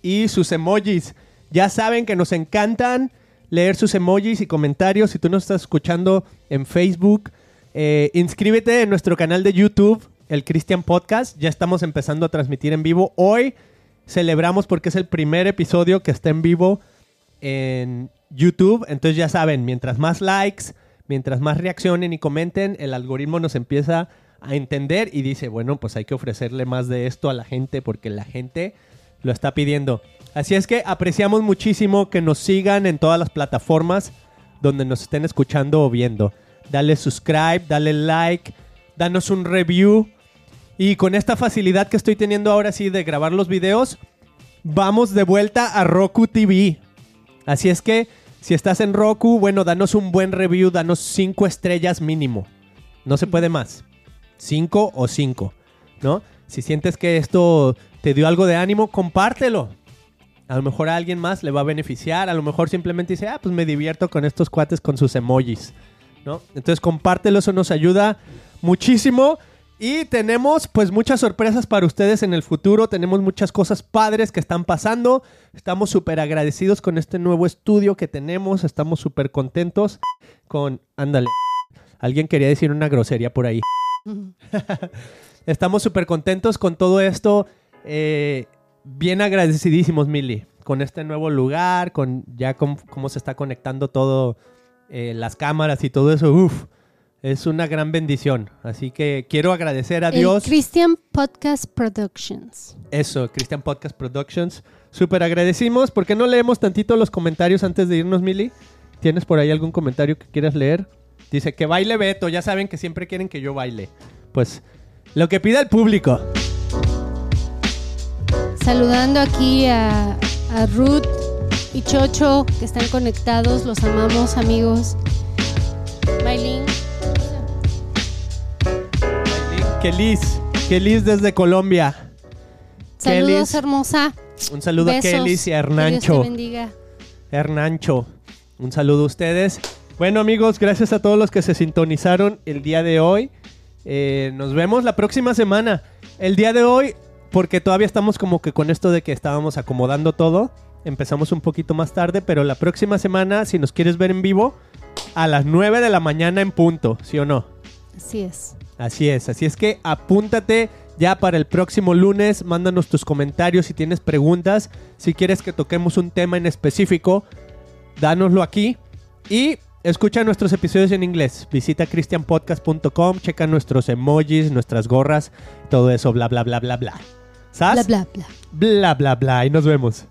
y sus emojis. Ya saben que nos encantan leer sus emojis y comentarios. Si tú nos estás escuchando en Facebook, eh, inscríbete en nuestro canal de YouTube, el Christian Podcast. Ya estamos empezando a transmitir en vivo. Hoy celebramos porque es el primer episodio que está en vivo en YouTube. Entonces ya saben, mientras más likes, mientras más reaccionen y comenten, el algoritmo nos empieza a entender y dice, bueno, pues hay que ofrecerle más de esto a la gente porque la gente lo está pidiendo. Así es que apreciamos muchísimo que nos sigan en todas las plataformas donde nos estén escuchando o viendo. Dale subscribe, dale like, danos un review. Y con esta facilidad que estoy teniendo ahora sí de grabar los videos, vamos de vuelta a Roku TV. Así es que si estás en Roku, bueno, danos un buen review, danos 5 estrellas mínimo. No se puede más. 5 o 5, ¿no? Si sientes que esto te dio algo de ánimo, compártelo. A lo mejor a alguien más le va a beneficiar, a lo mejor simplemente dice, ah, pues me divierto con estos cuates con sus emojis, ¿no? Entonces compártelo, eso nos ayuda muchísimo. Y tenemos pues muchas sorpresas para ustedes en el futuro, tenemos muchas cosas padres que están pasando, estamos súper agradecidos con este nuevo estudio que tenemos, estamos súper contentos con... Ándale, alguien quería decir una grosería por ahí. *laughs* Estamos súper contentos con todo esto, eh, bien agradecidísimos, Mili, con este nuevo lugar, con ya cómo se está conectando todo, eh, las cámaras y todo eso, uf, es una gran bendición. Así que quiero agradecer a El Dios. Christian Podcast Productions. Eso, Christian Podcast Productions. Súper agradecimos. ¿Por qué no leemos tantito los comentarios antes de irnos, Mili? ¿Tienes por ahí algún comentario que quieras leer? Dice que baile Beto. Ya saben que siempre quieren que yo baile. Pues lo que pida el público. Saludando aquí a, a Ruth y Chocho que están conectados. Los amamos, amigos. Maylin. Kelis. Kelis desde Colombia. Saludos, Kelis. hermosa. Un saludo Besos. a Kelis y a Que Dios te Hernancho. bendiga. Hernancho. Un saludo a ustedes. Bueno amigos, gracias a todos los que se sintonizaron el día de hoy. Eh, nos vemos la próxima semana. El día de hoy, porque todavía estamos como que con esto de que estábamos acomodando todo. Empezamos un poquito más tarde, pero la próxima semana, si nos quieres ver en vivo, a las 9 de la mañana en punto, ¿sí o no? Así es. Así es, así es que apúntate ya para el próximo lunes, mándanos tus comentarios si tienes preguntas, si quieres que toquemos un tema en específico, dánoslo aquí y escucha nuestros episodios en inglés. Visita christianpodcast.com, checa nuestros emojis, nuestras gorras, todo eso, bla, bla, bla, bla, bla. Bla, bla, bla. Bla, bla, bla. Y nos vemos.